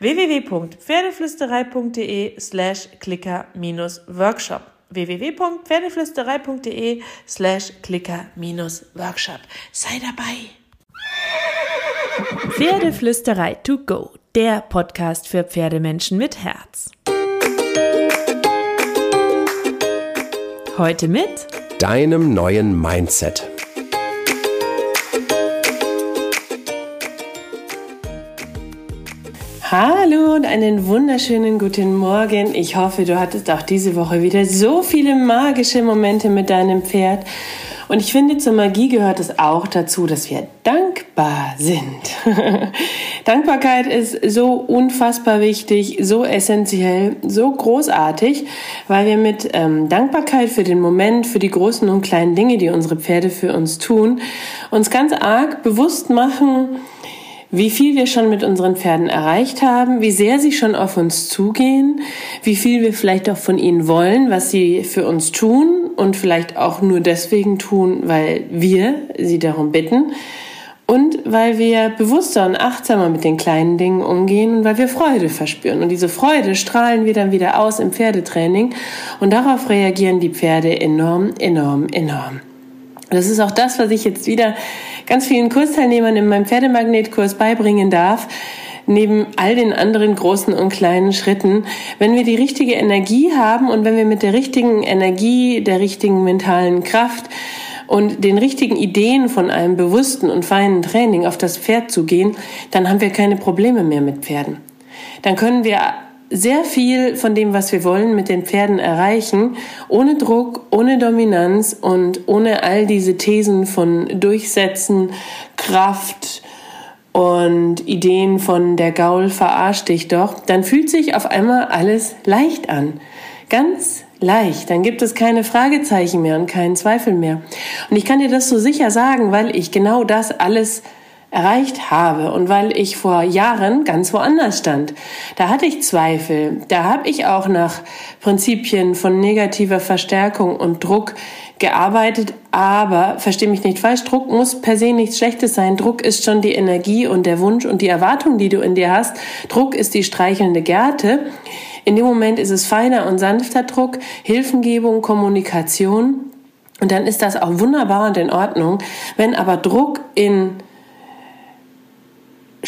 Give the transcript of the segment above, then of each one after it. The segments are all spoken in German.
www.pferdeflüsterei.de slash clicker-workshop www.pferdeflüsterei.de slash clicker-workshop Sei dabei! Pferdeflüsterei to go, der Podcast für Pferdemenschen mit Herz. Heute mit deinem neuen Mindset. Hallo und einen wunderschönen guten Morgen. Ich hoffe, du hattest auch diese Woche wieder so viele magische Momente mit deinem Pferd. Und ich finde, zur Magie gehört es auch dazu, dass wir dankbar sind. Dankbarkeit ist so unfassbar wichtig, so essentiell, so großartig, weil wir mit ähm, Dankbarkeit für den Moment, für die großen und kleinen Dinge, die unsere Pferde für uns tun, uns ganz arg bewusst machen, wie viel wir schon mit unseren Pferden erreicht haben, wie sehr sie schon auf uns zugehen, wie viel wir vielleicht auch von ihnen wollen, was sie für uns tun und vielleicht auch nur deswegen tun, weil wir sie darum bitten und weil wir bewusster und achtsamer mit den kleinen Dingen umgehen und weil wir Freude verspüren. Und diese Freude strahlen wir dann wieder aus im Pferdetraining und darauf reagieren die Pferde enorm, enorm, enorm. Das ist auch das, was ich jetzt wieder ganz vielen Kursteilnehmern in meinem Pferdemagnetkurs beibringen darf. Neben all den anderen großen und kleinen Schritten, wenn wir die richtige Energie haben und wenn wir mit der richtigen Energie, der richtigen mentalen Kraft und den richtigen Ideen von einem bewussten und feinen Training auf das Pferd zu gehen, dann haben wir keine Probleme mehr mit Pferden. Dann können wir sehr viel von dem, was wir wollen, mit den Pferden erreichen, ohne Druck, ohne Dominanz und ohne all diese Thesen von Durchsetzen, Kraft und Ideen von der Gaul verarscht dich doch, dann fühlt sich auf einmal alles leicht an. Ganz leicht. Dann gibt es keine Fragezeichen mehr und keinen Zweifel mehr. Und ich kann dir das so sicher sagen, weil ich genau das alles erreicht habe und weil ich vor Jahren ganz woanders stand. Da hatte ich Zweifel, da habe ich auch nach Prinzipien von negativer Verstärkung und Druck gearbeitet, aber verstehe mich nicht falsch, Druck muss per se nichts Schlechtes sein. Druck ist schon die Energie und der Wunsch und die Erwartung, die du in dir hast. Druck ist die streichelnde Gerte. In dem Moment ist es feiner und sanfter Druck, Hilfengebung, Kommunikation. Und dann ist das auch wunderbar und in Ordnung. Wenn aber Druck in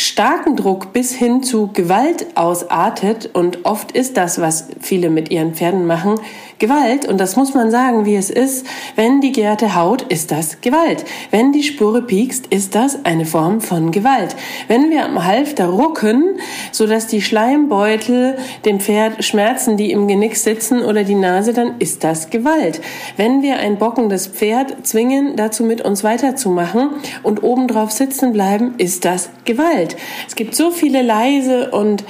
starken Druck bis hin zu Gewalt ausartet und oft ist das, was viele mit ihren Pferden machen, Gewalt und das muss man sagen, wie es ist. Wenn die Gerte haut, ist das Gewalt. Wenn die Spure piekst, ist das eine Form von Gewalt. Wenn wir am Halfter rucken, so dass die Schleimbeutel dem Pferd schmerzen, die im Genick sitzen oder die Nase, dann ist das Gewalt. Wenn wir ein bockendes Pferd zwingen, dazu mit uns weiterzumachen und obendrauf sitzen bleiben, ist das Gewalt. Es gibt so viele leise und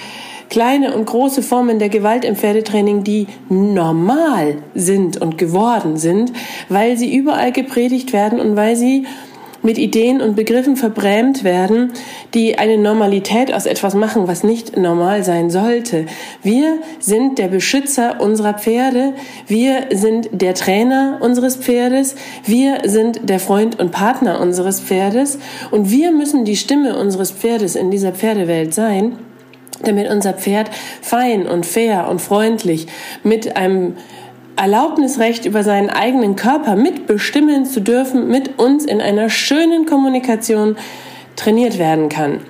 kleine und große Formen der Gewalt im Pferdetraining, die normal sind und geworden sind, weil sie überall gepredigt werden und weil sie mit Ideen und Begriffen verbrämt werden, die eine Normalität aus etwas machen, was nicht normal sein sollte. Wir sind der Beschützer unserer Pferde, wir sind der Trainer unseres Pferdes, wir sind der Freund und Partner unseres Pferdes. Und wir müssen die Stimme unseres Pferdes in dieser Pferdewelt sein damit unser Pferd fein und fair und freundlich mit einem Erlaubnisrecht über seinen eigenen Körper mitbestimmen zu dürfen, mit uns in einer schönen Kommunikation trainiert werden kann.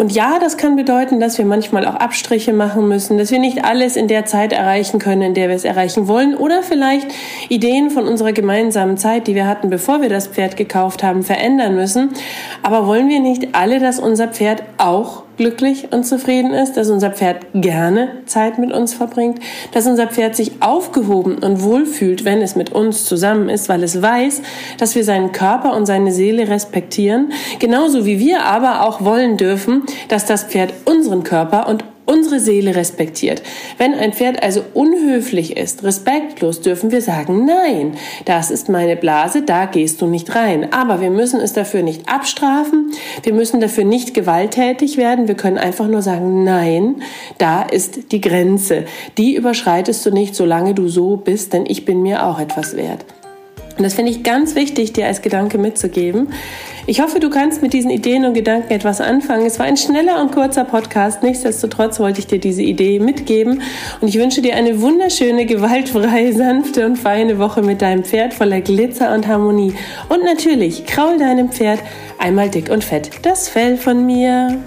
Und ja, das kann bedeuten, dass wir manchmal auch Abstriche machen müssen, dass wir nicht alles in der Zeit erreichen können, in der wir es erreichen wollen, oder vielleicht Ideen von unserer gemeinsamen Zeit, die wir hatten, bevor wir das Pferd gekauft haben, verändern müssen. Aber wollen wir nicht alle, dass unser Pferd auch glücklich und zufrieden ist, dass unser Pferd gerne Zeit mit uns verbringt, dass unser Pferd sich aufgehoben und wohlfühlt, wenn es mit uns zusammen ist, weil es weiß, dass wir seinen Körper und seine Seele respektieren, genauso wie wir aber auch wollen dürfen, dass das Pferd unseren Körper und unsere Seele respektiert. Wenn ein Pferd also unhöflich ist, respektlos, dürfen wir sagen, nein, das ist meine Blase, da gehst du nicht rein. Aber wir müssen es dafür nicht abstrafen, wir müssen dafür nicht gewalttätig werden, wir können einfach nur sagen, nein, da ist die Grenze. Die überschreitest du nicht, solange du so bist, denn ich bin mir auch etwas wert. Und das finde ich ganz wichtig, dir als Gedanke mitzugeben. Ich hoffe, du kannst mit diesen Ideen und Gedanken etwas anfangen. Es war ein schneller und kurzer Podcast. Nichtsdestotrotz wollte ich dir diese Idee mitgeben. Und ich wünsche dir eine wunderschöne, gewaltfreie, sanfte und feine Woche mit deinem Pferd voller Glitzer und Harmonie. Und natürlich, kraul deinem Pferd einmal dick und fett das Fell von mir.